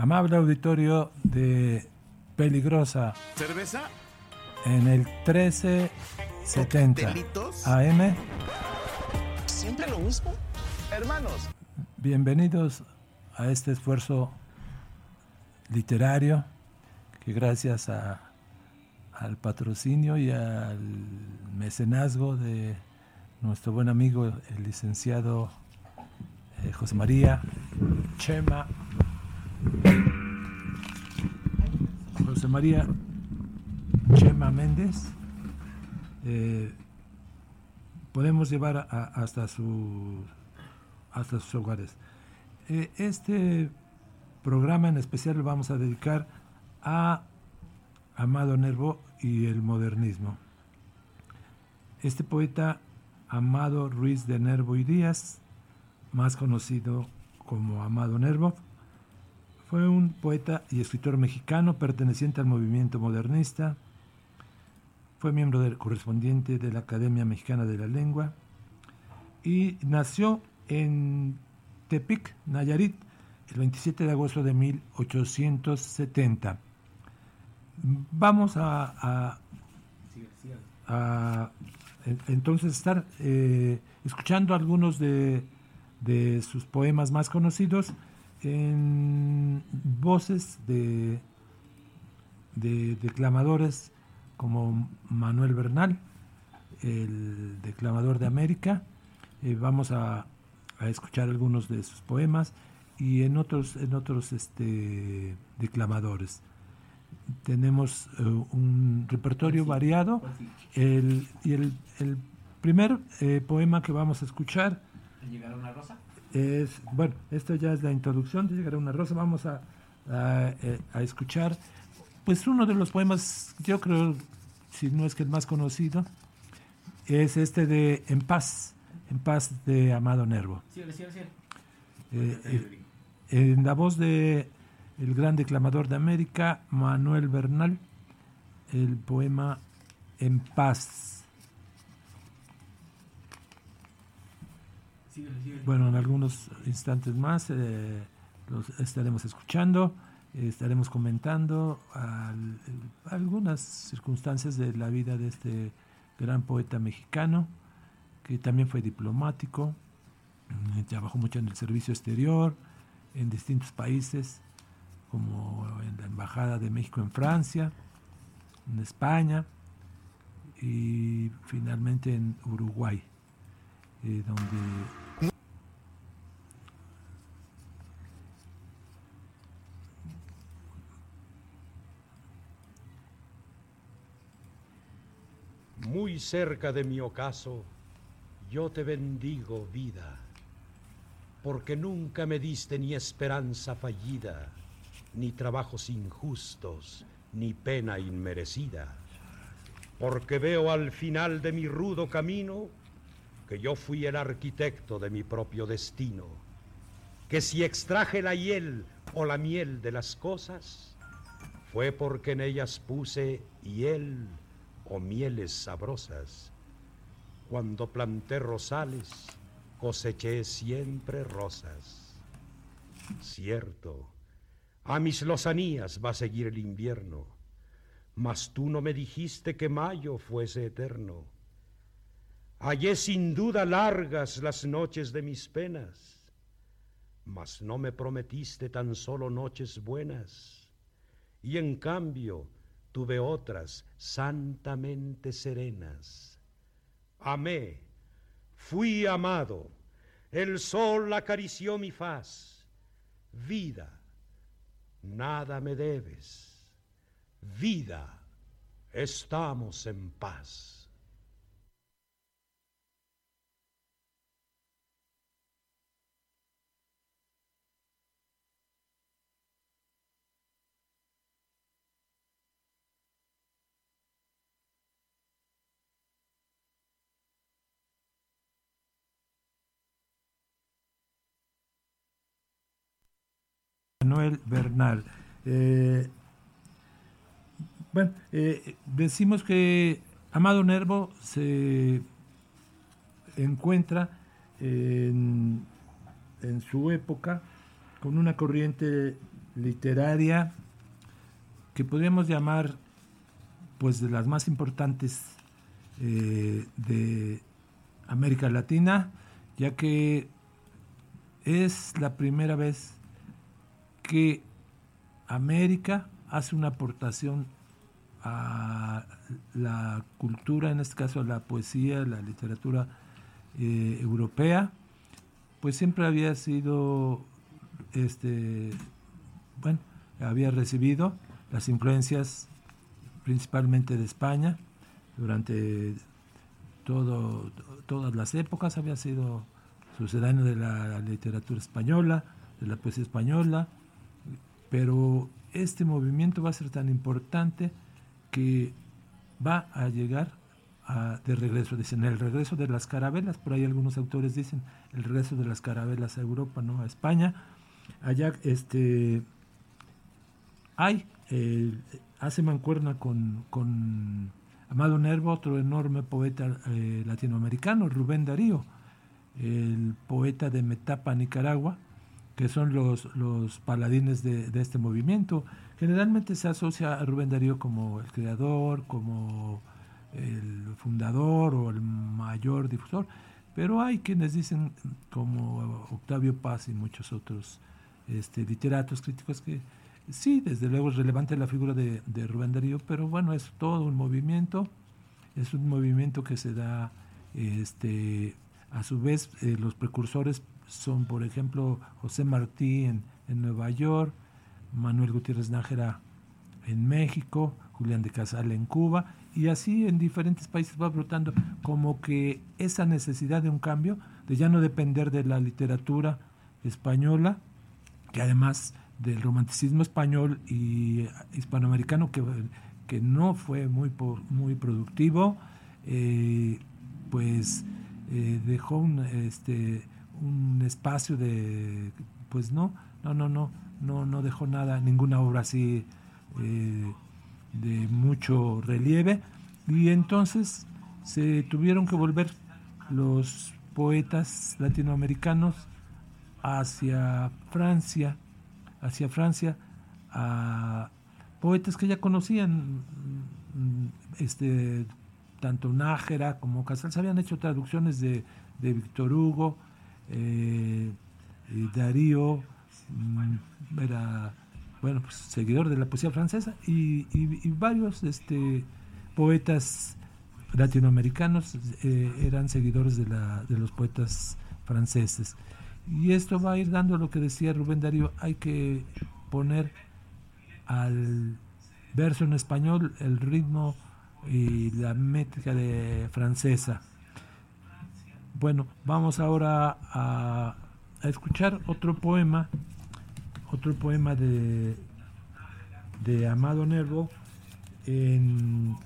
amable auditorio de Peligrosa. ¿Cerveza? En el 1370 ¿Coctelitos? AM. ¿Siempre lo mismo? Hermanos. Bienvenidos a este esfuerzo literario que gracias a, al patrocinio y al mecenazgo de nuestro buen amigo el licenciado eh, José María Chema José María Chema Méndez eh, podemos llevar hasta su hasta sus hogares. Eh, este programa en especial lo vamos a dedicar a Amado Nervo y el modernismo. Este poeta Amado Ruiz de Nervo y Díaz, más conocido como Amado Nervo, fue un poeta y escritor mexicano perteneciente al movimiento modernista. Fue miembro del correspondiente de la Academia Mexicana de la Lengua y nació en Tepic, Nayarit, el 27 de agosto de 1870. Vamos a, a- a, en- entonces estar eh, escuchando algunos de sus poemas más conocidos en voces de, de declamadores como Manuel Bernal, el declamador de América. Eh, vamos a, a escuchar algunos de sus poemas y en otros, en otros este, declamadores. Tenemos eh, un repertorio variado. El, y el, el primer eh, poema que vamos a escuchar ¿Llegará una rosa? Es, bueno, esto ya es la introducción de Llegará una rosa. Vamos a, a, eh, a escuchar, pues uno de los poemas, yo creo, si no es que el más conocido, es este de En paz, En paz de Amado Nervo. Sí, sí, sí. Eh, eh, en la voz de el gran declamador de América, Manuel Bernal, el poema En paz. Bueno, en algunos instantes más eh, los estaremos escuchando, eh, estaremos comentando algunas circunstancias de la vida de este gran poeta mexicano, que también fue diplomático, mm, trabajó mucho en el servicio exterior, en distintos países, como en la Embajada de México en Francia, en España y finalmente en Uruguay, donde Muy cerca de mi ocaso, yo te bendigo, vida, porque nunca me diste ni esperanza fallida, ni trabajos injustos, ni pena inmerecida, porque veo al final de mi rudo camino que yo fui el arquitecto de mi propio destino, que si extraje la hiel o la miel de las cosas, fue porque en ellas puse hiel o mieles sabrosas. Cuando planté rosales, coseché siempre rosas. Cierto, a mis lozanías va a seguir el invierno, mas tú no me dijiste que mayo fuese eterno. Hallé sin duda largas las noches de mis penas, mas no me prometiste tan solo noches buenas y en cambio tuve otras santamente serenas. Amé, fui amado, el sol acarició mi faz. Vida, nada me debes. Vida, estamos en paz. Manuel Bernal. Eh, bueno, eh, decimos que Amado Nervo se encuentra en, su época con una corriente literaria que podríamos llamar pues de las más importantes eh, de América Latina, ya que es la primera vez que América hace una aportación a la cultura, en este caso a la poesía, la literatura eh, europea, pues siempre había sido, este, bueno, había recibido las influencias principalmente de España durante todo, todas las épocas, había sido sucedáneo de la literatura española, de la poesía española, pero este movimiento va a ser tan importante que va a llegar de regreso, dicen el regreso de las carabelas, por ahí algunos autores dicen el regreso de las carabelas a Europa, no a España. Allá este hay, hace mancuerna con, con, Amado Nervo, otro enorme poeta eh, latinoamericano, Rubén Darío, el poeta de Metapa, Nicaragua, que son los, los paladines de, este movimiento. Generalmente se asocia a Rubén Darío como el creador, como el fundador o el mayor difusor, pero hay quienes dicen, como Octavio Paz y muchos otros este, literatos críticos, que sí, desde luego es relevante la figura de, de Rubén Darío, pero bueno, es todo un movimiento, es un movimiento que se da, este, a su vez, eh, los precursores son, por ejemplo, José Martí en, en Nueva York, Manuel Gutiérrez Nájera en México, Julián de Casal en Cuba, y así en diferentes países va brotando como que esa necesidad de un cambio, de ya no depender de la literatura española, que además del romanticismo español y hispanoamericano que, que no fue muy, muy productivo, eh, pues eh, dejó un, este, un espacio de, pues no, no, no, no, no, no dejó nada, ninguna obra así eh, de mucho relieve. Y entonces se tuvieron que volver los poetas latinoamericanos hacia Francia, hacia Francia, a poetas que ya conocían, mm, este, tanto Nájera como Casals. Habían hecho traducciones de, de Víctor Hugo, eh, Darío, mm, era bueno, pues, seguidor de la poesía francesa y, varios este, poetas latinoamericanos eh, eran seguidores de, de los poetas franceses. Y esto va a ir dando lo que decía Rubén Darío, hay que poner al verso en español el ritmo y la métrica de francesa. Bueno, vamos ahora a, escuchar otro poema otro poema de, de Amado Nervo en,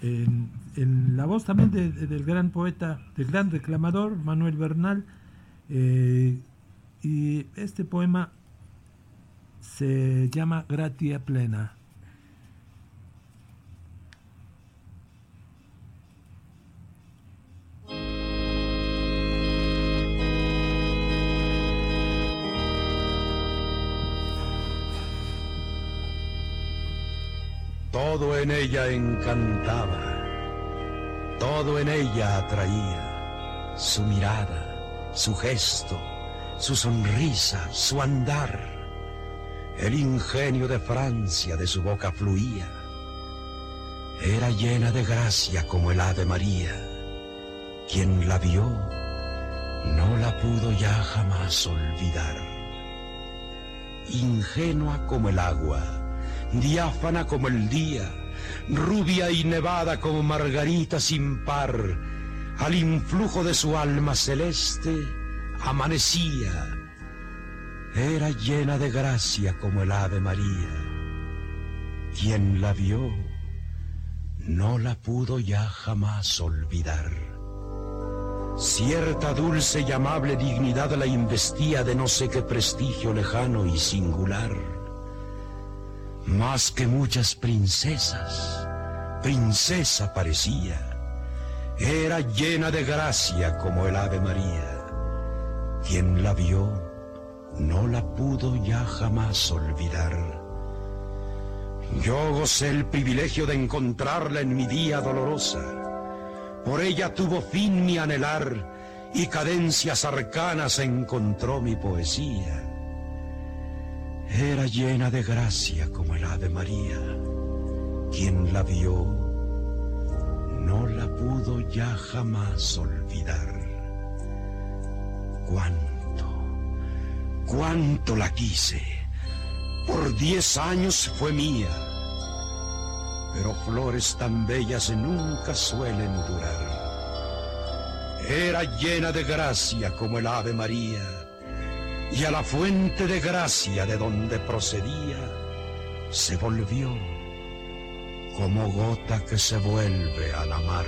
en, la voz también del gran poeta, del gran reclamador Manuel Bernal. Eh, y este poema se llama Gratia Plena. Todo en ella encantaba, todo en ella atraía, su mirada, su gesto, su sonrisa, su andar. El ingenio de Francia de su boca fluía. Era llena de gracia como el Ave María. Quien la vio no la pudo ya jamás olvidar. Ingenua como el agua, diáfana como el día, rubia y nevada como margarita sin par, al influjo de su alma celeste, amanecía. Era llena de gracia como el Ave María. Quien la vio no la pudo ya jamás olvidar. Cierta dulce y amable dignidad la investía de no sé qué prestigio lejano y singular más que muchas princesas, princesa parecía. Era llena de gracia como el Ave María. Quien la vio no la pudo ya jamás olvidar. Yo gocé el privilegio de encontrarla en mi día dolorosa. Por ella tuvo fin mi anhelar y cadencias arcanas encontró mi poesía. Era llena de gracia como el Ave María. Quien la vio no la pudo ya jamás olvidar. Cuánto, cuánto la quise. Por diez años fue mía. Pero flores tan bellas nunca suelen durar. Era llena de gracia como el Ave María y a la fuente de gracia de donde procedía se volvió como gota que se vuelve a la mar.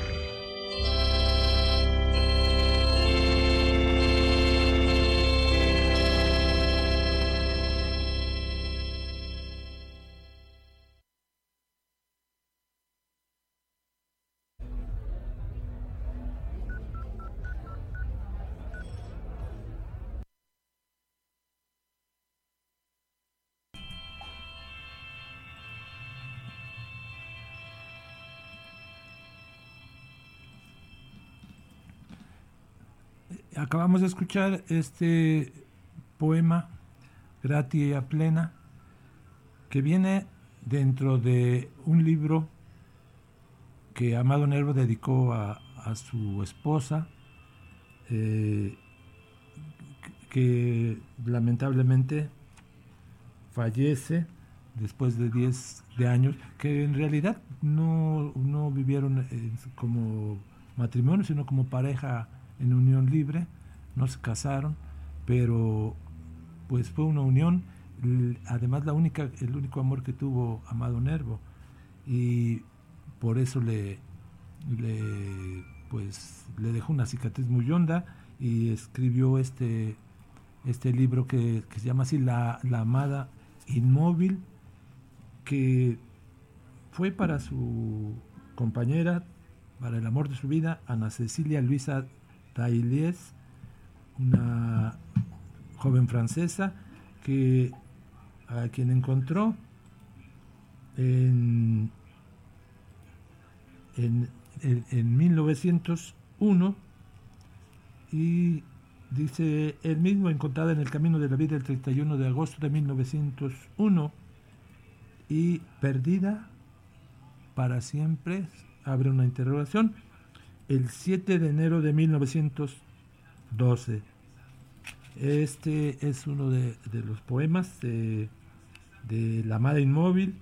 Acabamos de escuchar este poema, Gratia Plena, que viene dentro de un libro que Amado Nervo dedicó a, su esposa, eh, que lamentablemente fallece después de 10 de años, que en realidad no, no vivieron como matrimonio, sino como pareja en unión libre, no se casaron, pero pues fue una unión, además la única, el único amor que tuvo Amado Nervo, y por eso le, le, pues, le dejó una cicatriz muy honda y escribió este, este libro que, se llama así La, la Amada Inmóvil, que fue para su compañera, para el amor de su vida, Ana Cecilia Luisa Tailies, una joven francesa que a quien encontró en, en, en, 1901 y dice él mismo encontrada en el camino de la vida el 31 de agosto de 1901 y perdida para siempre, abre una interrogación, el 7 de enero de 1912. Este es uno de, los poemas de, La Amada Inmóvil.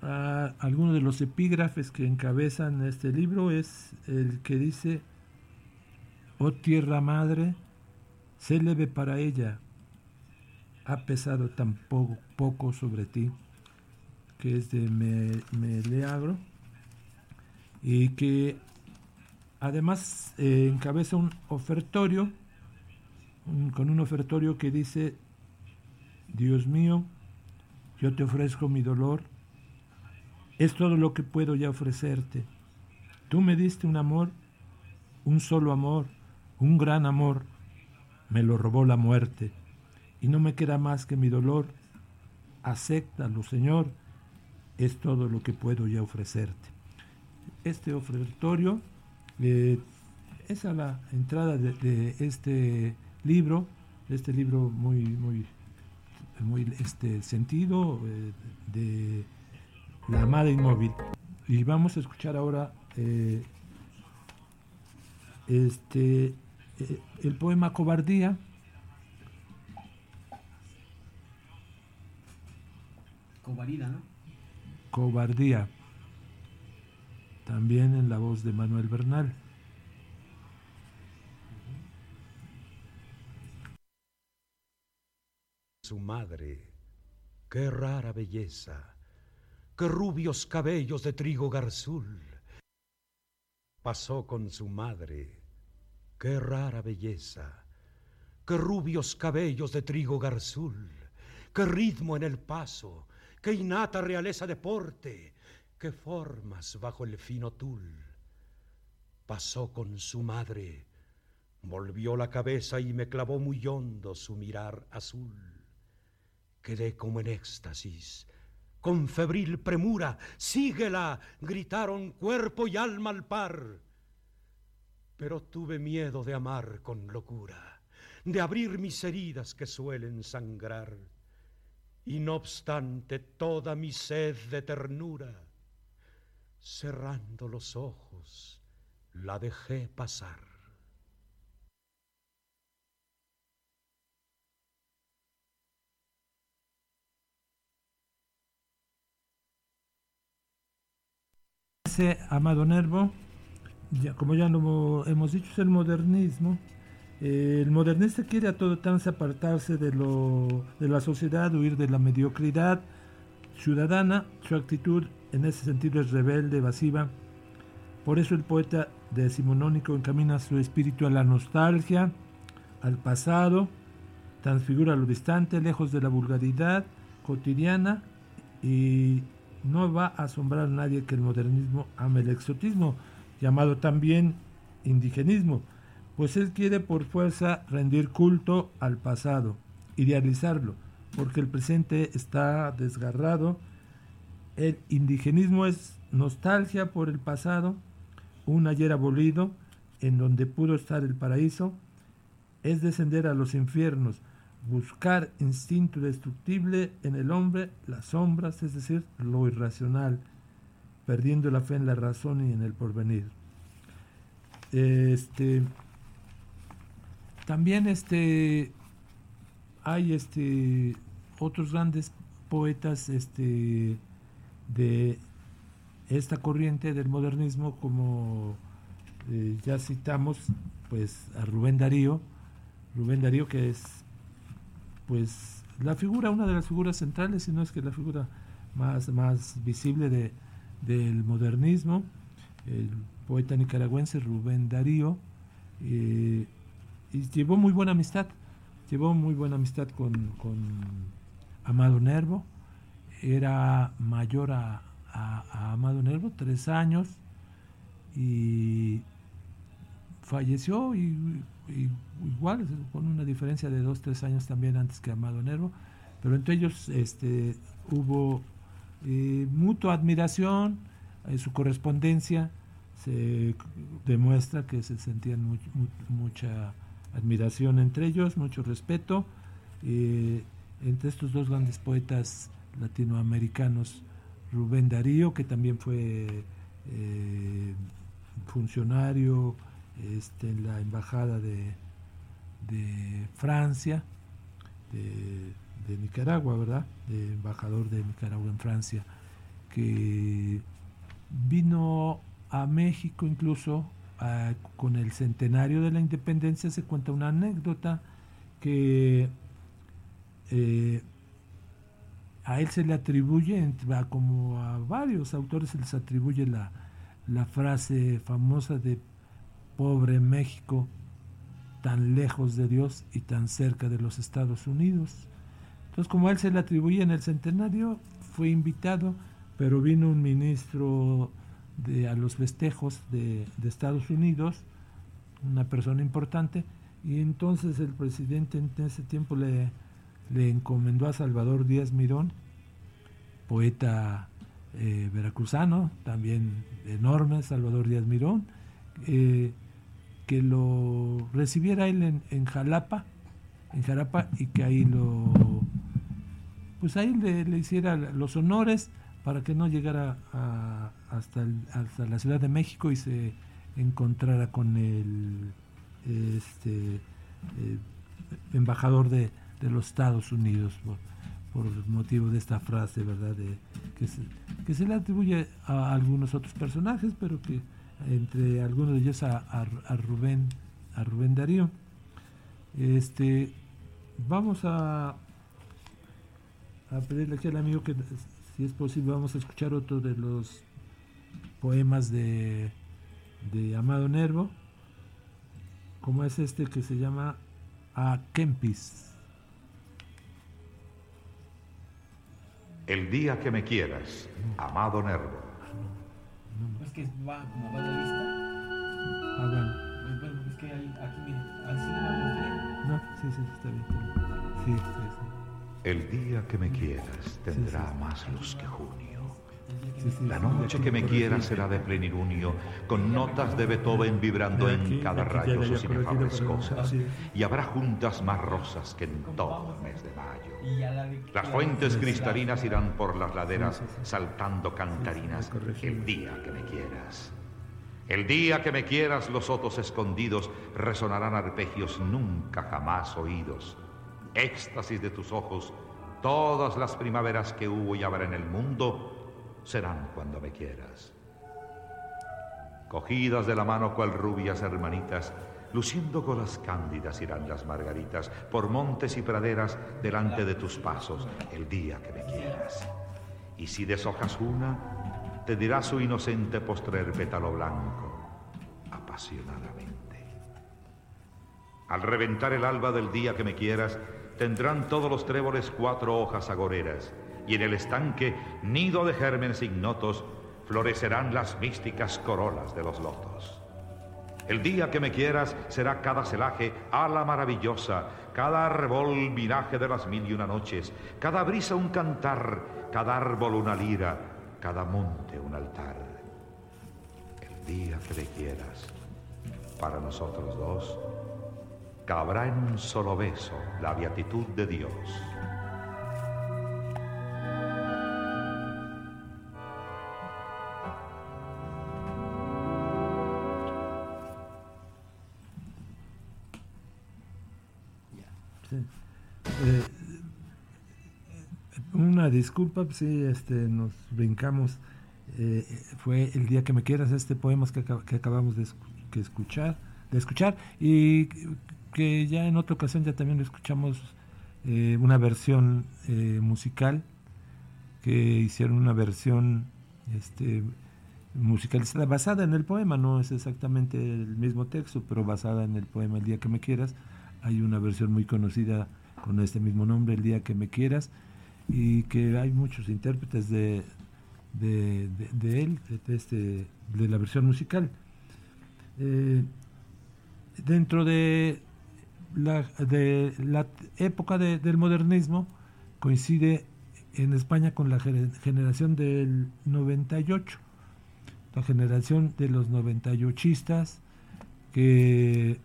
Ah, algunos de los epígrafes que encabezan este libro es el que dice, Oh tierra madre, célebre para ella, ha pesado tan poco, sobre ti, que es de Meleagro, y que Además, eh, encabeza un ofertorio, con un ofertorio que dice, Dios mío, yo te ofrezco mi dolor, es todo lo que puedo ya ofrecerte. Tú me diste un amor, un solo amor, un gran amor, me lo robó la muerte, y no me queda más que mi dolor. Acéptalo, Señor, es todo lo que puedo ya ofrecerte. Este ofertorio eh, esa es la entrada de, este libro, este libro muy, muy, muy este sentido eh, de la amada inmóvil. Y vamos a escuchar ahora eh, este el poema Cobardía. Cobardía, ¿no? Cobardía también en la voz de Manuel Bernal. Su madre, qué rara belleza, qué rubios cabellos de trigo garzul. Pasó con su madre, qué rara belleza, qué rubios cabellos de trigo garzul, qué ritmo en el paso, qué innata realeza de porte, qué formas bajo el fino tul. Pasó con su madre, Volvió la cabeza y me clavó muy hondo su mirar azul. Quedé como en éxtasis. Con febril premura, síguela, gritaron cuerpo y alma al par. Pero tuve miedo de amar con locura, de abrir mis heridas que suelen sangrar. Y no obstante toda mi sed de ternura, cerrando los ojos, la dejé pasar. Amado Nervo, ya, como ya lo hemos dicho, es el modernismo. Eh, el modernista quiere a todo trance apartarse de, lo, de la sociedad, huir de la mediocridad ciudadana. Su actitud en ese sentido es rebelde, evasiva. Por eso el poeta decimonónico encamina su espíritu a la nostalgia, al pasado, transfigura lo distante, lejos de la vulgaridad cotidiana y no va a asombrar a nadie que el modernismo ame el exotismo, llamado también indigenismo, pues él quiere por fuerza rendir culto al pasado, idealizarlo, porque el presente está desgarrado. El indigenismo es nostalgia por el pasado, un ayer abolido en donde pudo estar el paraíso, es descender a los infiernos, buscar instinto destructible en el hombre, las sombras, es decir, lo irracional, perdiendo la fe en la razón y en el porvenir. Este, también este, hay este, otros grandes poetas este, de esta corriente del modernismo, como eh, ya citamos, pues a Rubén Darío, Rubén Darío que es pues la figura, una de las figuras centrales, si no es que la figura más, más visible de, del modernismo, el poeta nicaragüense Rubén Darío, eh, y llevó muy buena amistad, llevó muy buena amistad con, Amado Nervo, era mayor a, a Amado Nervo, tres años, y falleció y igual, con una diferencia de dos, tres años también antes que Amado Nervo, pero entre ellos este, hubo eh, mutua admiración, en su correspondencia se demuestra que se sentían mucha admiración entre ellos, mucho respeto. Eh, entre estos dos grandes poetas latinoamericanos, Rubén Darío, que también fue eh, funcionario, este, en la embajada de, Francia, de, Nicaragua, ¿verdad? De embajador de Nicaragua en Francia, que vino a México incluso con el centenario de la independencia. Se cuenta una anécdota que eh, a él se le atribuye, como a varios autores se les atribuye la, la frase famosa de pobre México, tan lejos de Dios y tan cerca de los Estados Unidos. Entonces, como a él se le atribuía en el centenario, fue invitado, pero vino un ministro de, a los festejos de, Estados Unidos, una persona importante, y entonces el presidente en ese tiempo le, le encomendó a Salvador Díaz Mirón, poeta eh, veracruzano, también enorme, Salvador Díaz Mirón, eh, que lo recibiera él en, Jalapa, en Jalapa, y que ahí lo, pues ahí le, hiciera los honores para que no llegara hasta, la Ciudad de México y se encontrara con el este, eh, embajador de, los Estados Unidos por, motivo de esta frase, ¿verdad? De, que, se, que se le atribuye a algunos otros personajes, pero que entre algunos de ellos a, Rubén a Rubén Darío este vamos a a pedirle aquí al amigo que si es posible vamos a escuchar otro de los poemas de, de Amado Nervo como es este que se llama A Kempis El día que me quieras, Amado Nervo es que va como va la lista. Ah, bueno. Es que hay, aquí, mira. Así vamos bien. No, sí, sí, está bien. está bien. Sí, sí, sí. El día que me quieras tendrá más luz que junio. La noche que me quieras será de plenilunio, con notas de Beethoven vibrando en cada rayo sus inefables cosas. Y habrá juntas más rosas que en todo el mes de mayo. Las la- fuentes cristalinas irán por las laderas saltando cantarinas el día que me quieras. El día que me quieras los sotos escondidos resonarán arpegios nunca jamás oídos. Éxtasis de tus ojos, todas las primaveras que hubo y habrá en el mundo serán cuando me quieras. Cogidas de la mano cual rubias hermanitas, luciendo golas cándidas irán las margaritas por montes y praderas delante de tus pasos el día que me quieras. Y si deshojas una, te dirá su inocente postrer pétalo blanco, apasionadamente. Al reventar el alba del día que me quieras, tendrán todos los tréboles cuatro hojas agoreras, y en el estanque, nido de gérmenes ignotos, florecerán las místicas corolas de los lotos. El día que me quieras será cada celaje ala maravillosa, cada árbol viraje de las mil y una noches, cada brisa un cantar, cada árbol una lira, cada monte un altar. El día que me quieras, para nosotros dos, cabrá en un solo beso la beatitud de Dios. Eh, una disculpa, sí, este, nos brincamos. Eh, fue el día que me quieras este poema que, acab- que acabamos de, que escuchar, de escuchar y que- que ya en otra ocasión ya también lo escuchamos eh, una versión eh, musical que hicieron una versión este, musicalizada basada en el poema, no es exactamente el mismo texto, pero basada en el poema El día que me quieras. Hay una versión muy conocida con este mismo nombre, El día que me quieras, y que hay muchos intérpretes de, de, él, de, este, de la versión musical. Eh, dentro de la, de la época de- del modernismo, coincide en España con la gener- generación del 98, la generación de los 98istas que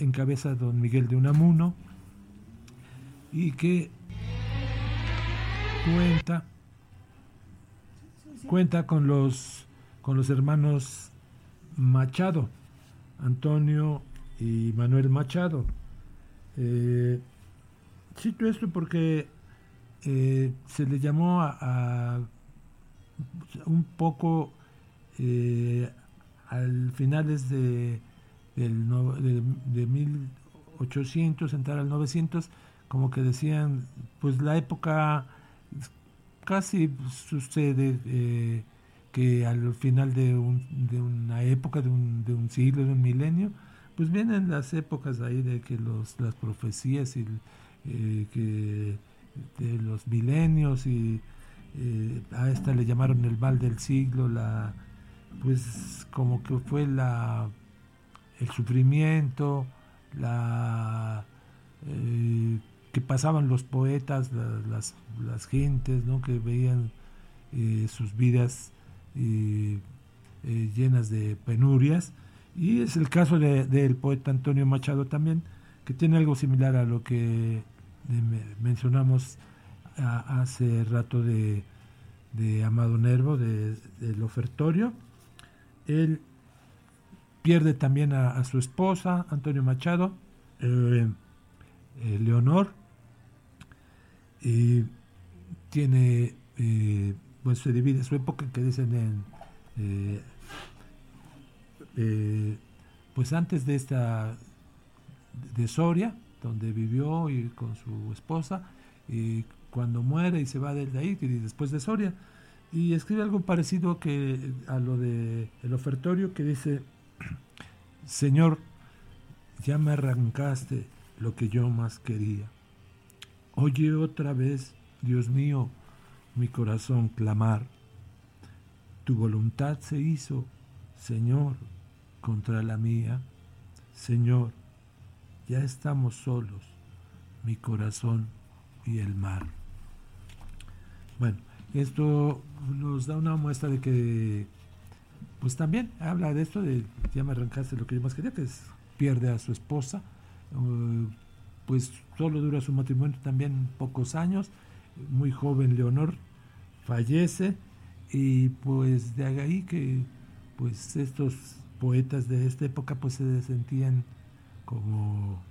encabeza don Miguel de Unamuno y que cuenta cuenta con los con los hermanos Machado, Antonio y Manuel Machado. Eh, cito esto porque eh, se le llamó a, un poco eh, al finales de, del no- de, de 1800, entrar al 900, como que decían, pues la época casi sucede eh, que al final de, un- de una época, de un, de un siglo, de un milenio, pues vienen las épocas ahí de que los, las profecías y eh, que de los milenios y eh, a esta le llamaron el mal del siglo, la pues como que fue la el sufrimiento, la que pasaban los poetas, la- las, las gentes, ¿no? que veían eh, sus vidas eh, llenas de penurias. Y es el caso de- del poeta Antonio Machado también, que tiene algo similar a lo que eh, me- mencionamos a- hace rato de, de Amado Nervo, de- del ofertorio. Él pierde también a, a su esposa, Antonio Machado, Leonor, y tiene, eh, pues se divide su época que dicen en, eh, eh, pues antes de esta, de Soria, donde vivió y con su esposa, y cuando muere y se va desde ahí, y después de Soria, y escribe algo parecido que a lo de el ofertorio que dice Señor ya me arrancaste lo que yo más quería oye otra vez Dios mío mi corazón clamar tu voluntad se hizo Señor contra la mía Señor ya estamos solos, mi corazón y el mar. Bueno, esto nos da una muestra de que, pues también habla de esto, de ya me arrancaste lo que yo más quería, que pierde a su esposa, uh, pues solo dura su matrimonio también pocos años, muy joven Leonor fallece y pues de ahí que pues estos poetas de esta época pues se sentían como,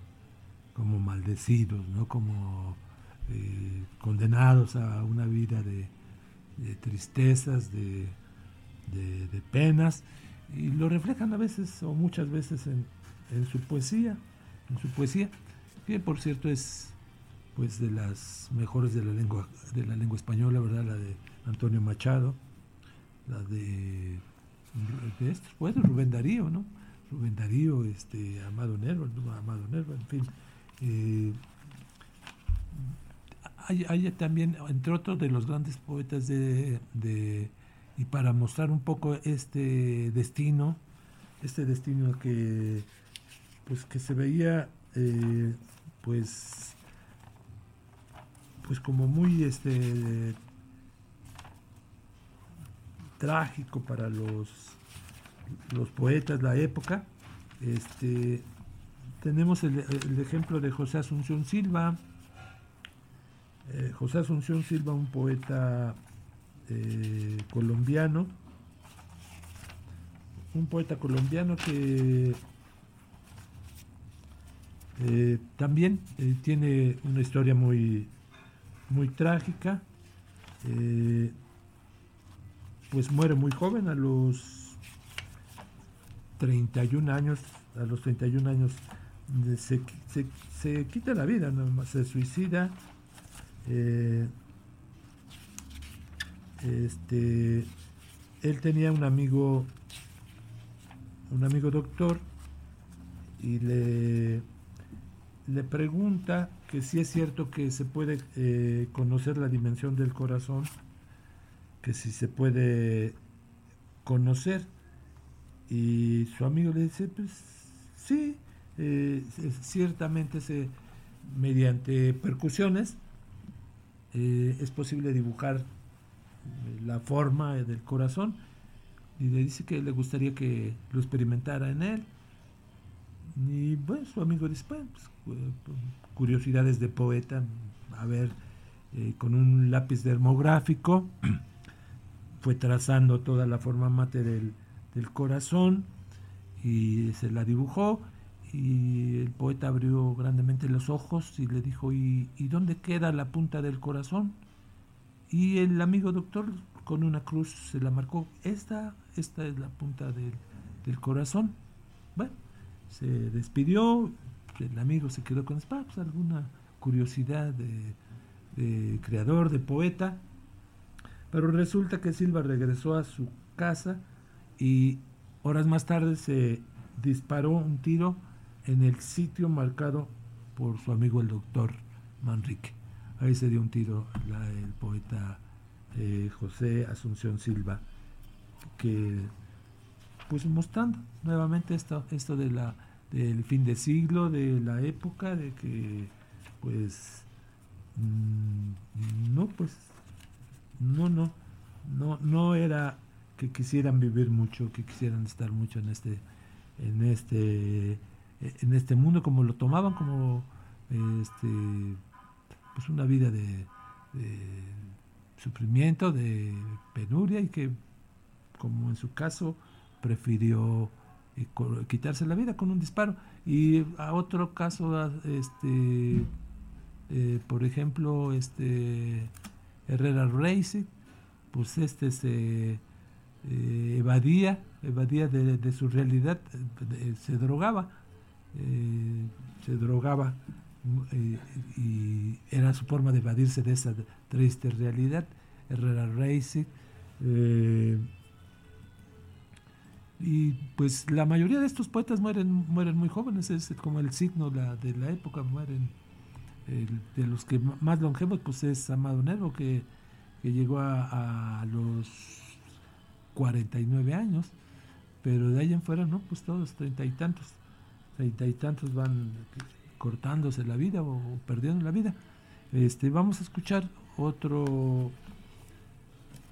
como maldecidos, ¿no? como eh, condenados a una vida de, tristezas, de, de, penas, y lo reflejan a veces o muchas veces en, en su poesía, en su poesía, que por cierto es pues de las mejores de la lengua de la lengua española, ¿verdad? La de Antonio Machado, la de, de estos poetas, Rubén Darío, ¿no? Rubén Darío, este, Amado Nervo, Amado Nervo, en fin. Eh, hay, también, entre otros de los grandes poetas de, de, y para mostrar un poco este destino, este destino que pues que se veía eh, pues pues como muy este trágico para los los poetas de la época este tenemos el, ejemplo de José Asunción Silva. Eh, José Asunción Silva un poeta eh, colombiano un poeta colombiano que eh, también eh, tiene una historia muy, muy trágica. Eh, pues muere muy joven, a los 31 años, a los 31 años se, se, quita la vida, se suicida. este, él tenía un amigo, un amigo doctor, y le le pregunta que si es cierto que se puede eh, conocer la dimensión del corazón, que si se puede conocer. Y su amigo le dice, pues sí, eh, ciertamente se, mediante percusiones eh, es posible dibujar la forma del corazón y le dice que le gustaría que lo experimentara en él. Y bueno, su amigo dice, pues curiosidades de poeta, a ver, eh, con un lápiz dermográfico, fue trazando toda la forma mate del, corazón y se la dibujó y el poeta abrió grandemente los ojos y le dijo, ¿y, dónde queda la punta del corazón? Y el amigo doctor con una cruz se la marcó, esta, esta es la punta del, del corazón. Bueno, se despidió, el amigo se quedó con alguna curiosidad de, creador, de poeta, pero resulta que Silva regresó a su casa y horas más tarde se disparó un tiro en el sitio marcado por su amigo el doctor Manrique. Ahí se dio un tiro el poeta eh, José Asunción Silva, que pues mostrando nuevamente esto, esto de la del fin de siglo, de la época, de que pues mm, no, pues no, no, no, no era que quisieran vivir mucho, que quisieran estar mucho en este, en este, en este mundo, como lo tomaban como este, pues una vida de, de sufrimiento, de penuria y que como en su caso prefirió quitarse la vida con un disparo. Y a otro caso, este, eh, por ejemplo, este Herrera Racing, pues este se eh, evadía, evadía de, su realidad, se drogaba, eh, se drogaba y era su forma de evadirse de esa triste realidad. Herrera Racing y pues la mayoría de estos poetas mueren, mueren muy jóvenes, es como el signo de la época, mueren. de los que más longevos pues es Amado Nervo, que, llegó a, los 49 años, pero de ahí en fuera, ¿no? Pues todos, treinta y tantos, treinta y tantos van, cortándose la vida o, perdiendo la vida. Este, vamos a escuchar otro,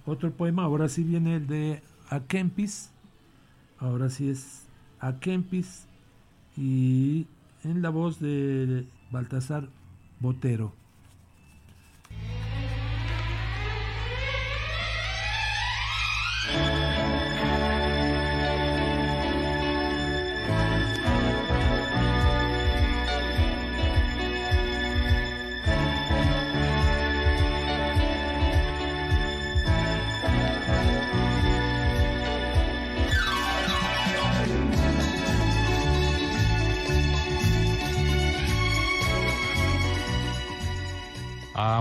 otro poema, ahora sí viene el de Akempis, ahora sí es Akempis y en la voz de Baltasar Botero.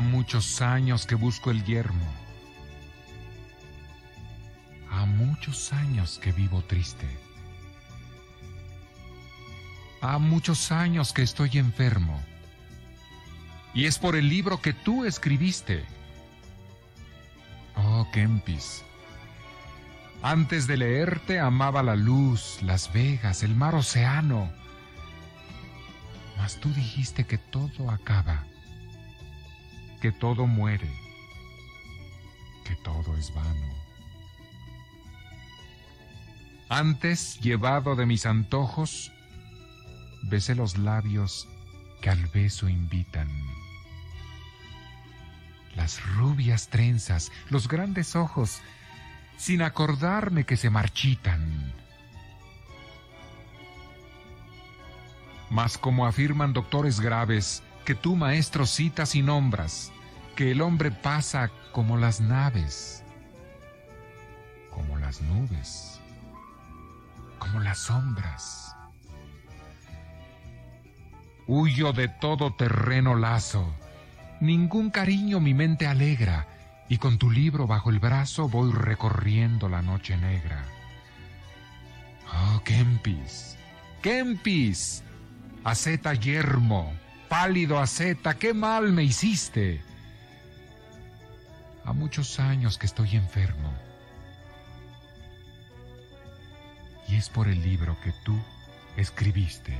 Muchos años que busco el yermo. Ha muchos años que vivo triste. Ha muchos años que estoy enfermo. Y es por el libro que tú escribiste. Oh, Kempis. Antes de leerte amaba la luz, las vegas, el mar océano. Mas tú dijiste que todo acaba que todo muere, que todo es vano. Antes, llevado de mis antojos, besé los labios que al beso invitan. Las rubias trenzas, los grandes ojos, sin acordarme que se marchitan. Mas como afirman doctores graves, que tú, maestro, citas y nombras, que el hombre pasa como las naves, como las nubes, como las sombras. Huyo de todo terreno lazo, ningún cariño mi mente alegra, y con tu libro bajo el brazo voy recorriendo la noche negra. Oh, Kempis, Kempis, aceta yermo, pálido aceta, qué mal me hiciste. A muchos años que estoy enfermo. Y es por el libro que tú escribiste.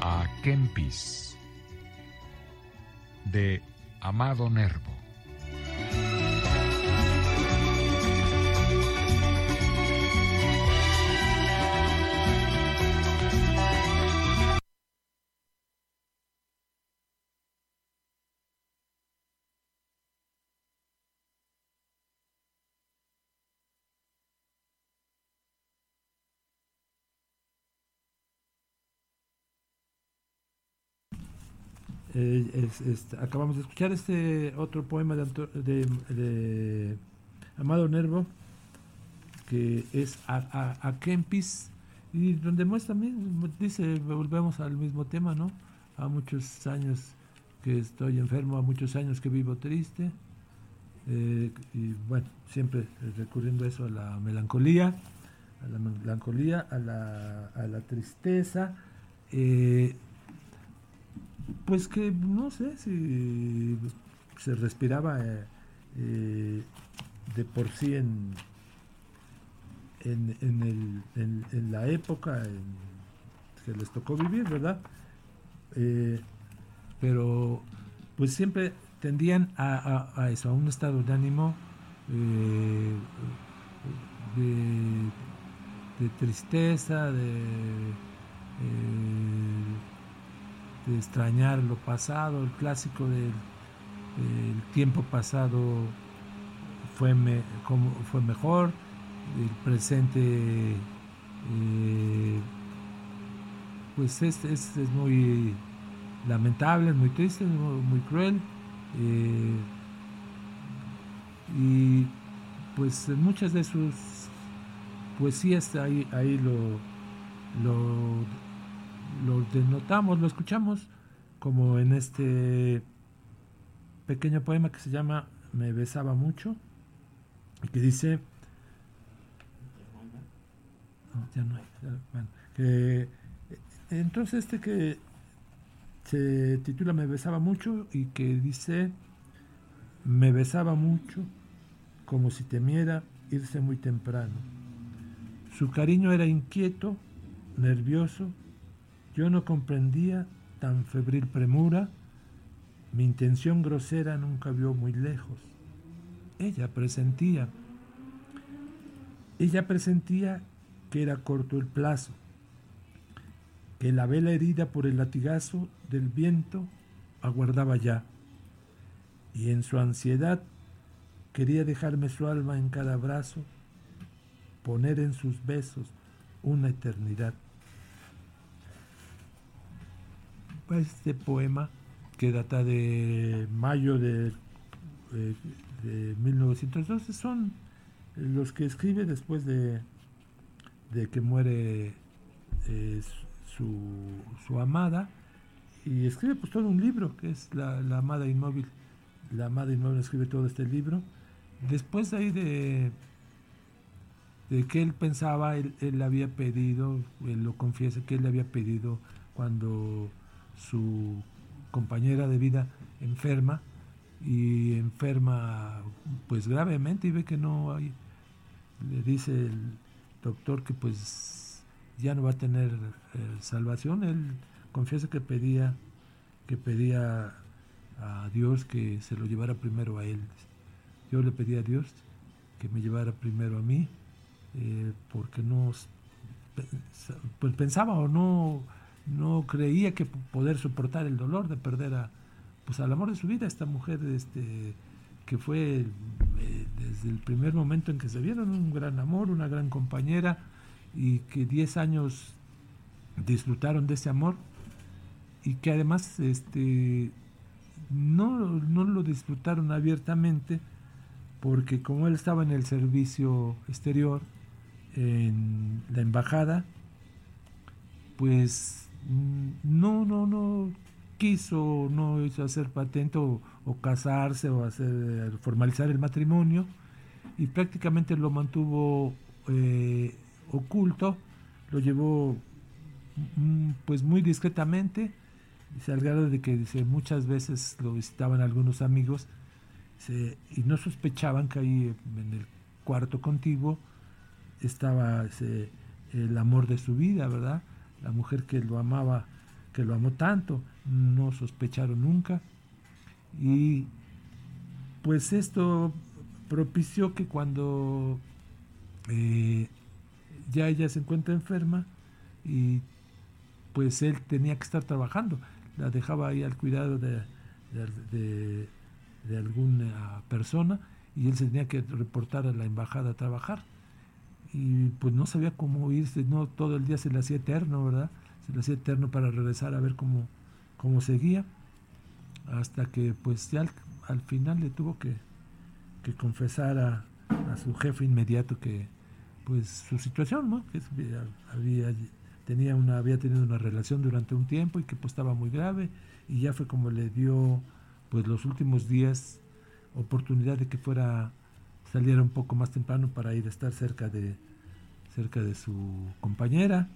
A Kempis de Amado Nervo. Eh, acabamos de escuchar este otro poema de, Amado Nervo, que es a, Kempis, y donde muestra también, dice, volvemos al mismo tema, ¿no? A muchos años que estoy enfermo, a muchos años que vivo triste, eh, y bueno, siempre recurriendo a eso, a la melancolía, a la melancolía, a la, a la tristeza. Eh, pues que no sé si se respiraba eh, eh, de por sí en, en, la época que les tocó vivir, ¿verdad? Eh, pero pues siempre tendían a, eso, a un estado de ánimo de, tristeza, de de extrañar lo pasado, el clásico del tiempo pasado fue, como, fue mejor, el presente eh, pues es, es, muy lamentable, muy triste, muy, cruel. Eh, y pues muchas de sus poesías ahí, ahí lo lo denotamos, lo escuchamos, como en este pequeño poema que se llama Me besaba mucho, y que dice, que, entonces este que se titula Me besaba mucho y que dice, Me besaba mucho, como si temiera irse muy temprano. Su cariño era inquieto, nervioso. Yo no comprendía tan febril premura. Mi intención grosera nunca vio muy lejos. Ella presentía, ella presentía que era corto el plazo, que la vela herida por el latigazo del viento aguardaba ya, y en su ansiedad quería dejarme su alma en cada brazo, poner en sus besos una eternidad. Este poema, que data de mayo de, eh, de 1912, son los que escribe después de, de que muere eh, su, su, amada. Y escribe pues todo un libro que es la, la, amada inmóvil. La amada inmóvil escribe todo este libro. Después de ahí de de que él pensaba él, él había pedido él lo confiesa que él le había pedido cuando su compañera de vida enferma y enferma pues gravemente y ve que no hay le dice el doctor que pues ya no va a tener eh, salvación. Él confiesa que pedía, que pedía a Dios que se lo llevara primero a él. Yo le pedí a Dios que me llevara primero a mí, eh, porque no pues pensaba o no, no creía que poder soportar el dolor de perder a, pues al amor de su vida, esta mujer este, que fue eh, desde el primer momento en que se vieron un gran amor, una gran compañera y que 10 años disfrutaron de ese amor y que además este, no, no lo disfrutaron abiertamente porque como él estaba en el servicio exterior, en la embajada, pues no, no, no quiso, no hizo hacer patente o, casarse o hacer formalizar el matrimonio y prácticamente lo mantuvo eh, oculto, lo llevó mm, pues muy discretamente, al grado de que muchas veces lo visitaban algunos amigos y no sospechaban que ahí en el cuarto contiguo estaba el amor de su vida, ¿verdad? La mujer que lo amaba, que lo amó tanto no sospecharon nunca. Y pues esto propició que cuando eh, ya ella se encuentra enferma y pues él tenía que estar trabajando, la dejaba ahí al cuidado de, de, de alguna persona y él se tenía que reportar a la embajada a trabajar. Y pues no sabía cómo irse, no todo el día se le hacía eterno, ¿verdad? Se le hacía eterno para regresar a ver cómo, como seguía, hasta que pues ya al, final le tuvo que, que confesar a, su jefe inmediato que pues su situación, ¿no? que había, tenía una, había tenido una relación durante un tiempo y que pues estaba muy grave y ya fue como le dio pues los últimos días oportunidad de que fuera saliera un poco más temprano para ir a estar cerca de cerca de su compañera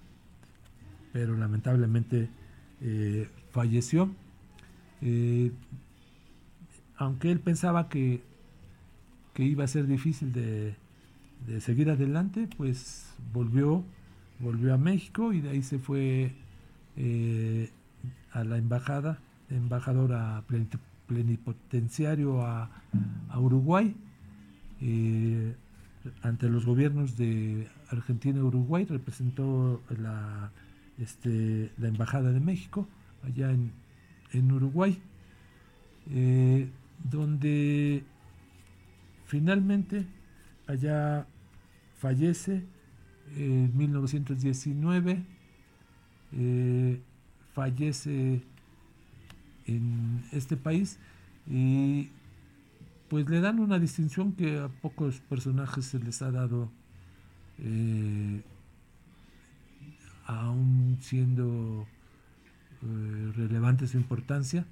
pero lamentablemente eh, falleció. Eh, aunque él pensaba que, que, iba a ser difícil de, seguir adelante, pues volvió, volvió a México y de ahí se fue eh, a la embajada, embajador plenipotenciario a, Uruguay. Ante los gobiernos de Argentina y Uruguay representó la este, la Embajada de México, allá en, Uruguay, eh, donde finalmente allá fallece en 1919, eh, fallece en este país y pues le dan una distinción que a pocos personajes se les ha dado eh, aún siendo eh, relevante su importancia,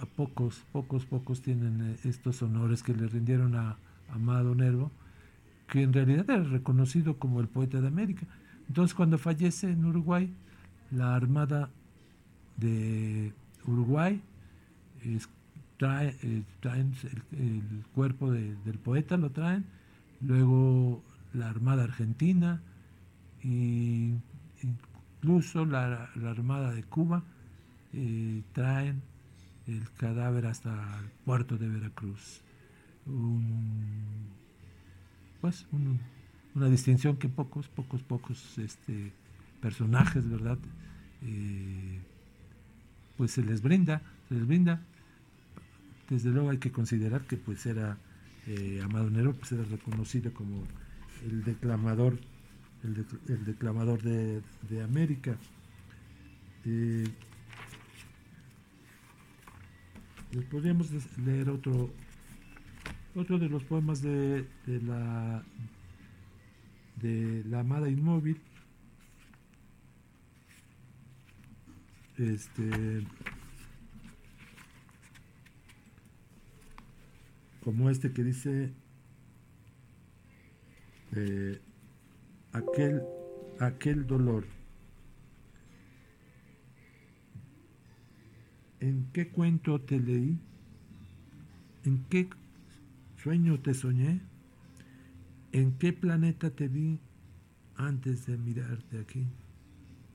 a pocos, pocos, pocos tienen eh, estos honores que le rindieron a Amado Nervo, que en realidad era reconocido como el poeta de América. Entonces cuando fallece en Uruguay, la Armada de Uruguay trae, eh, traen el, cuerpo del poeta, lo traen, luego la Armada Argentina, y incluso la, Armada de Cuba eh, traen el cadáver hasta el puerto de Veracruz. pues una distinción que pocos, pocos, pocos este, personajes, ¿verdad? Eh, pues se les brinda, se les brinda. Desde luego hay que considerar que pues era eh, Amado Nervo, pues era reconocido como el declamador, el, declamador de, América. Eh, podríamos leer otro otro de los poemas de, de la de la amada inmóvil este como este que dice eh, aquel aquel dolor ¿En qué cuento te leí? ¿En qué sueño te soñé? ¿En qué planeta te vi antes de mirarte aquí?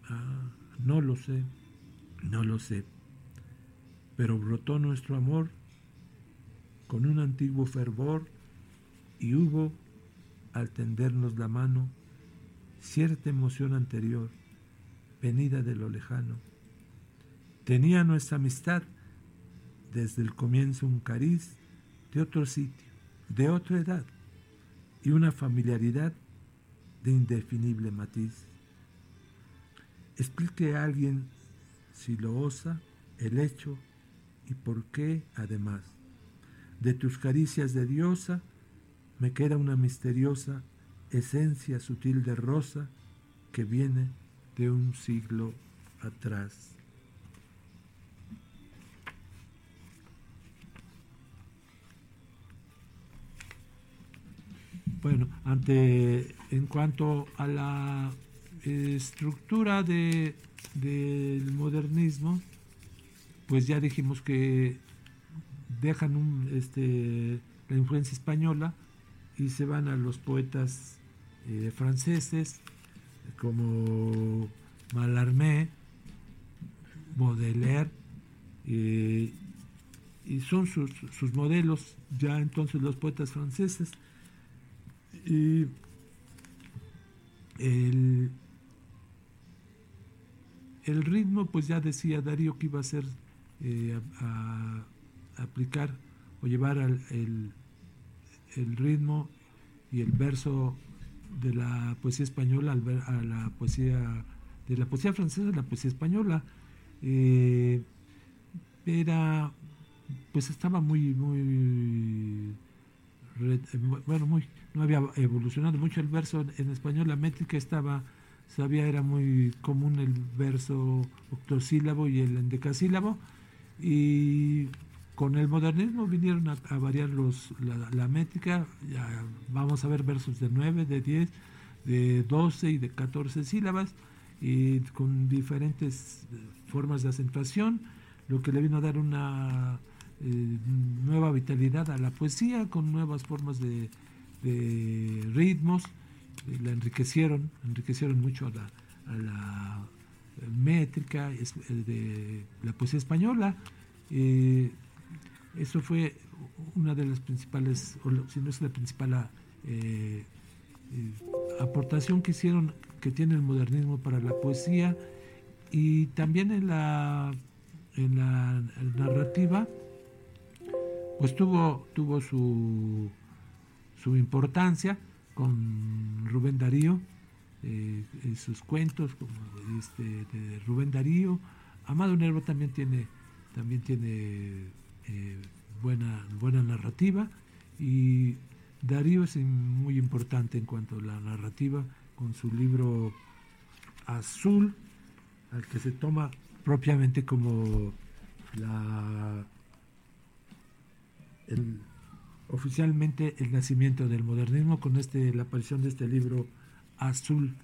Ah, no lo sé. No lo sé. Pero brotó nuestro amor con un antiguo fervor y hubo, al tendernos la mano, cierta emoción anterior, venida de lo lejano. Tenía nuestra amistad desde el comienzo un cariz de otro sitio, de otra edad, y una familiaridad de indefinible matiz. Explique a alguien si lo osa, el hecho y por qué además. De tus caricias de diosa me queda una misteriosa esencia sutil de rosa que viene de un siglo atrás. Bueno, ante en cuanto a la estructura de del modernismo, pues ya dijimos que dejan este, la influencia española y se van a los poetas eh, franceses como Mallarmé, Baudelaire, eh, y son sus, sus, modelos ya entonces los poetas franceses. Y el, el ritmo, pues ya decía Darío que iba a ser eh, a, aplicar o llevar el, ritmo y el verso de la poesía española a la poesía de la poesía francesa a la poesía española. Eh, era pues estaba muy muy bueno muy no había evolucionado mucho el verso en español. La métrica estaba sabía era muy común el verso octosílabo y el endecasílabo. Y con el modernismo vinieron a, variar los, la, métrica, vamos a ver versos de 9, de 10, de 12 y de 14 sílabas y con diferentes formas de acentuación, lo que le vino a dar una eh, nueva vitalidad a la poesía con nuevas formas de ritmos la enriquecieron, enriquecieron mucho a la, métrica eh, de la poesía española. Eh, eso fue una de las principales, si no es la principal eh, aportación que hicieron, que tiene el modernismo para la poesía y también en la, en la narrativa, pues tuvo, tuvo su, su importancia con Rubén Darío, eh, sus cuentos como este, de Rubén Darío. Amado Nervo también tiene, también tiene eh, buena, buena narrativa y Darío es muy importante en cuanto a la narrativa con su libro Azul, al que se toma propiamente como la, oficialmente el nacimiento del modernismo con este, la aparición de este libro azul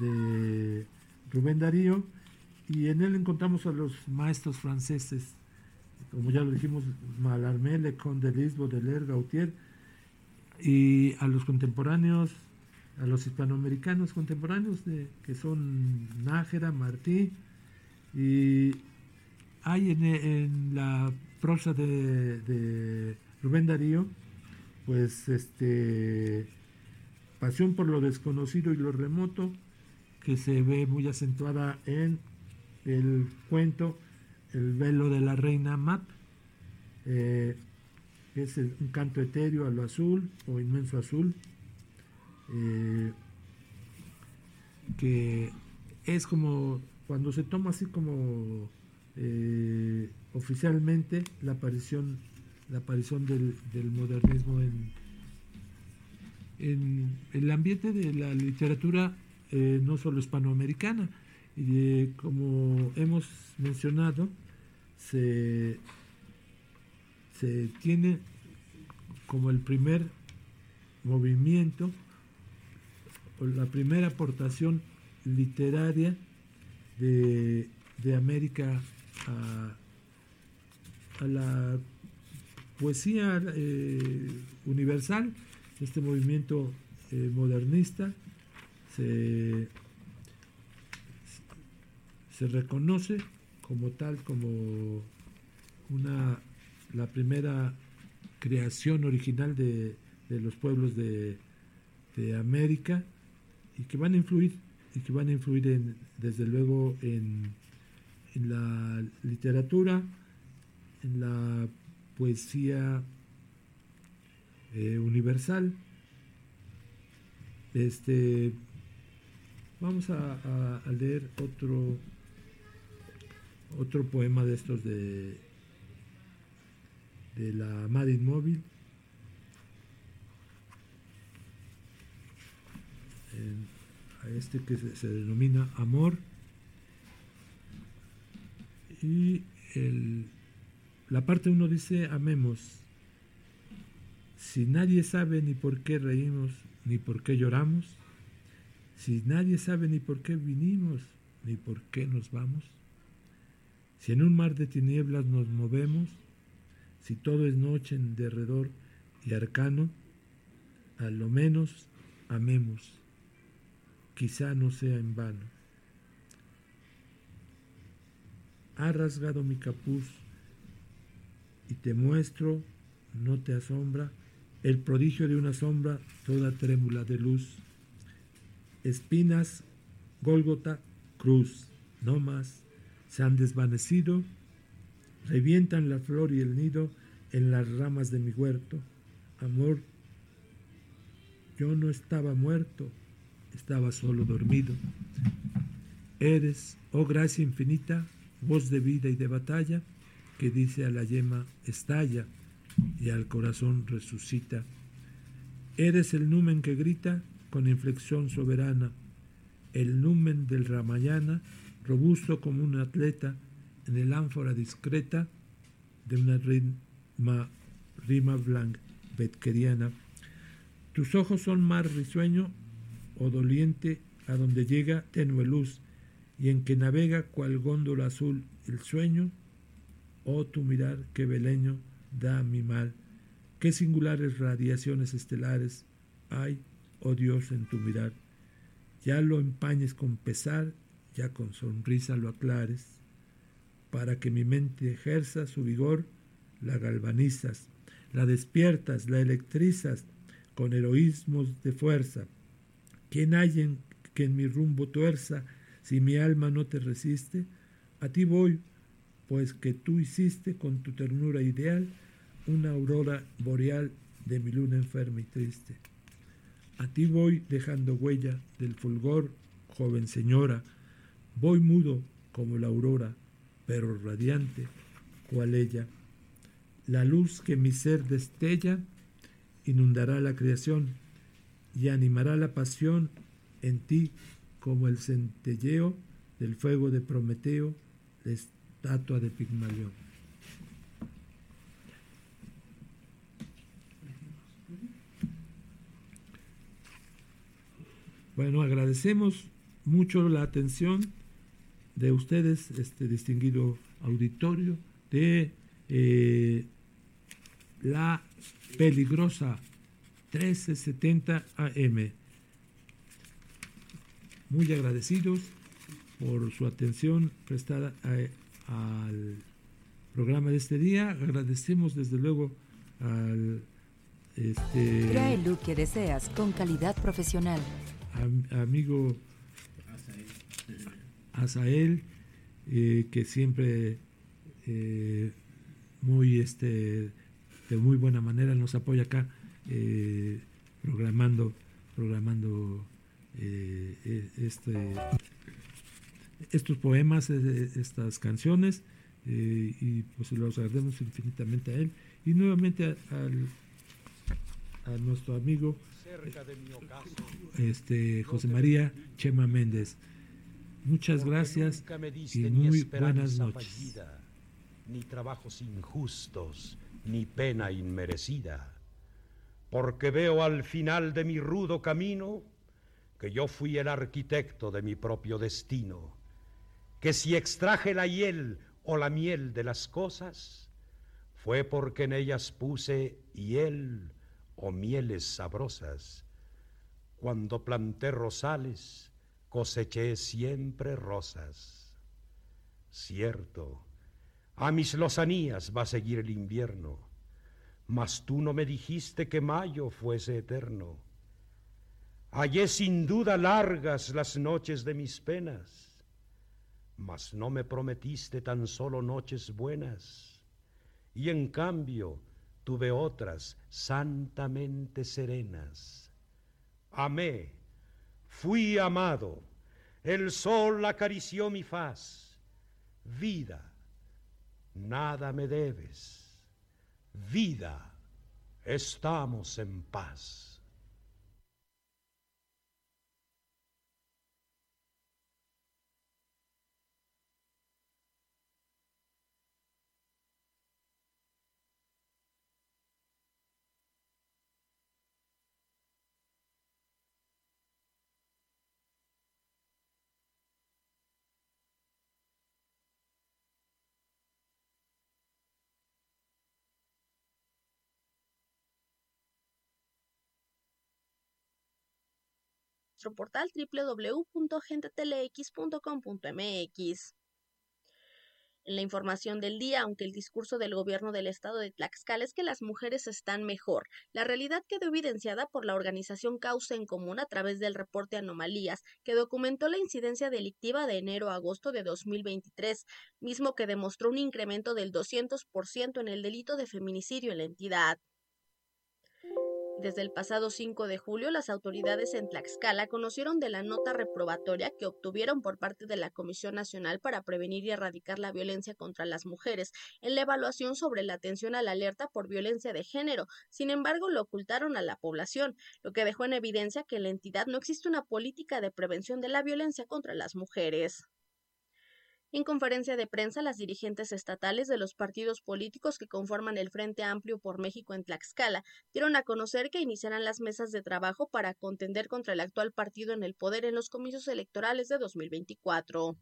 de Rubén Darío. Y en él encontramos a los maestros franceses como ya lo dijimos, Malarmé, Conde Lisbo, Deler, Gautier, y a los contemporáneos, a los hispanoamericanos contemporáneos, de, que son Nájera, Martí, y hay en, la prosa de, de, Rubén Darío, pues este pasión por lo desconocido y lo remoto, que se ve muy acentuada en el cuento El velo de la reina Map, eh, es un canto etéreo a lo azul o inmenso azul, eh, que es como cuando se toma así como eh, oficialmente la aparición, la aparición del, modernismo en, en, el ambiente de la literatura no solo hispanoamericana. Y como hemos mencionado, se, se tiene como el primer movimiento o la primera aportación literaria de, América a, la poesía eh, universal, este movimiento eh, modernista se, se reconoce como tal, como una, la primera creación original de, los pueblos de, de, América y que van a influir y que van a influir en, desde luego en, en la literatura, en la poesía eh, universal. Este, vamos a, leer otro, otro poema de estos de, de la Madre Inmóvil. a este que se, denomina amor y la parte uno dice amemos si nadie sabe ni por qué reímos ni por qué lloramos si nadie sabe ni por qué vinimos ni por qué nos vamos si en un mar de tinieblas nos movemos si todo es noche en derredor y arcano a lo menos amemos quizá no sea en vano. Ha rasgado mi capuz y te muestro, no te asombra, el prodigio de una sombra toda trémula de luz. Espinas, Gólgota, cruz, no más, se han desvanecido, revientan la flor y el nido en las ramas de mi huerto. Amor, yo no estaba muerto, estaba solo dormido. Eres, oh gracia infinita, voz de vida y de batalla, que dice a la yema, estalla, y al corazón resucita. Eres el numen que grita con inflexión soberana, el numen del Ramayana, robusto como un atleta, en el ánfora discreta de una rima, rima blanca betkeriana. Tus ojos son mar risueño o doliente a donde llega tenue luz y en que navega cual góndola azul el sueño, oh tu mirar que beleño da mi mal, qué singulares radiaciones estelares hay, oh Dios, en tu mirar, ya lo empañes con pesar, ya con sonrisa lo aclares, para que mi mente ejerza su vigor, la galvanizas, la despiertas, la electrizas con heroísmos de fuerza, ¿Quién hay en, que en mi rumbo tuerza si mi alma no te resiste? A ti voy, pues que tú hiciste con tu ternura ideal una aurora boreal de mi luna enferma y triste. A ti voy dejando huella del fulgor, joven señora, voy mudo como la aurora, pero radiante, cual ella. La luz que mi ser destella inundará la creación y animará la pasión en ti como el centelleo del fuego de Prometeo, la estatua de Pigmalión. Bueno, agradecemos mucho la atención de ustedes, este distinguido auditorio, de eh, la peligrosa 1370 AM. Muy agradecidos por su atención prestada al programa de este día. Agradecemos desde luego al este, Trae el look que deseas con calidad profesional. amigo Azael, eh, que siempre eh, muy este de muy buena manera nos apoya acá eh, programando programando este estos poemas estas canciones y pues los agradecemos infinitamente a él y nuevamente al a nuestro amigo este José María Chema Méndez. Muchas gracias y muy buenas noches. ni trabajos injustos, ni pena inmerecida, porque veo al final de mi rudo camino que yo fui el arquitecto de mi propio destino, que si extraje la hiel o la miel de las cosas, fue porque en ellas puse hiel o mieles sabrosas. Cuando planté rosales, coseché siempre rosas. Cierto, a mis lozanías va a seguir el invierno, mas tú no me dijiste que mayo fuese eterno. Hallé sin duda largas las noches de mis penas, mas no me prometiste tan solo noches buenas, y en cambio tuve otras santamente serenas. Amé, fui amado, el sol acarició mi faz. Vida, nada me debes. Vida, estamos en paz. Portal. En la información del día, aunque el discurso del gobierno del estado de Tlaxcala es que las mujeres están mejor, la realidad quedó evidenciada por la organización Causa en Común a través del reporte Anomalías, que documentó la incidencia delictiva de enero a agosto de 2023, mismo que demostró un incremento del 200% en el delito de feminicidio en la entidad. Desde el pasado 5 de julio, las autoridades en Tlaxcala conocieron de la nota reprobatoria que obtuvieron por parte de la Comisión Nacional para Prevenir y Erradicar la Violencia contra las Mujeres en la evaluación sobre la atención a la alerta por violencia de género. Sin embargo, lo ocultaron a la población, lo que dejó en evidencia que en la entidad no existe una política de prevención de la violencia contra las mujeres. En conferencia de prensa, las dirigentes estatales de los partidos políticos que conforman el Frente Amplio por México en Tlaxcala dieron a conocer que iniciarán las mesas de trabajo para contender contra el actual partido en el poder en los comicios electorales de 2024.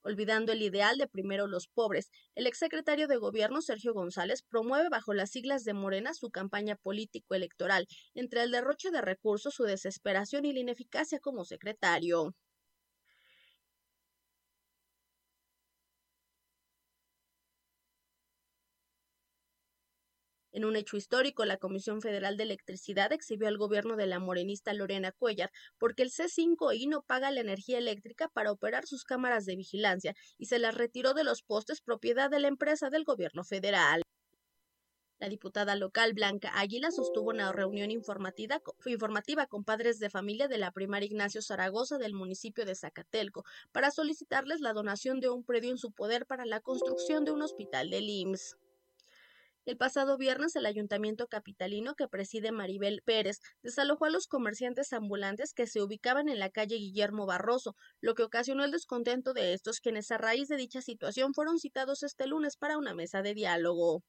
Olvidando el ideal de primero los pobres, el exsecretario de Gobierno Sergio González promueve bajo las siglas de Morena su campaña político-electoral, entre el derroche de recursos, su desesperación y la ineficacia como secretario. En un hecho histórico, la Comisión Federal de Electricidad exhibió al gobierno de la morenista Lorena Cuellar porque el C5I no paga la energía eléctrica para operar sus cámaras de vigilancia y se las retiró de los postes propiedad de la empresa del gobierno federal. La diputada local Blanca Águila sostuvo una reunión informativa, con padres de familia de la primaria Ignacio Zaragoza del municipio de Zacatelco para solicitarles la donación de un predio en su poder para la construcción de un hospital del IMSS. El pasado viernes, el ayuntamiento capitalino que preside Maribel Pérez desalojó a los comerciantes ambulantes que se ubicaban en la calle Guillermo Barroso, lo que ocasionó el descontento de estos quienes a raíz de dicha situación fueron citados este lunes para una mesa de diálogo.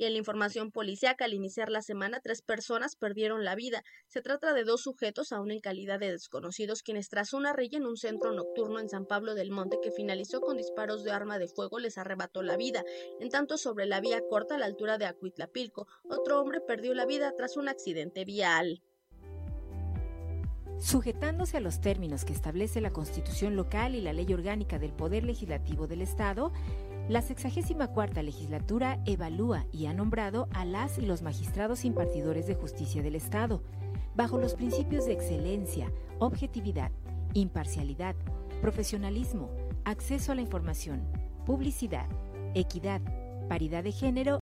Y en la información policiaca, al iniciar la semana, tres personas perdieron la vida. Se trata de dos sujetos, aún en calidad de desconocidos, quienes tras una rilla en un centro nocturno en San Pablo del Monte que finalizó con disparos de arma de fuego les arrebató la vida. En tanto, sobre la vía corta a la altura de Acuitlapilco, otro hombre perdió la vida tras un accidente vial. Sujetándose a los términos que establece la Constitución local y la Ley Orgánica del Poder Legislativo del Estado, la 64 legislatura evalúa y ha nombrado a las y los magistrados impartidores de justicia del Estado, bajo los principios de excelencia, objetividad, imparcialidad, profesionalismo, acceso a la información, publicidad, equidad, paridad de género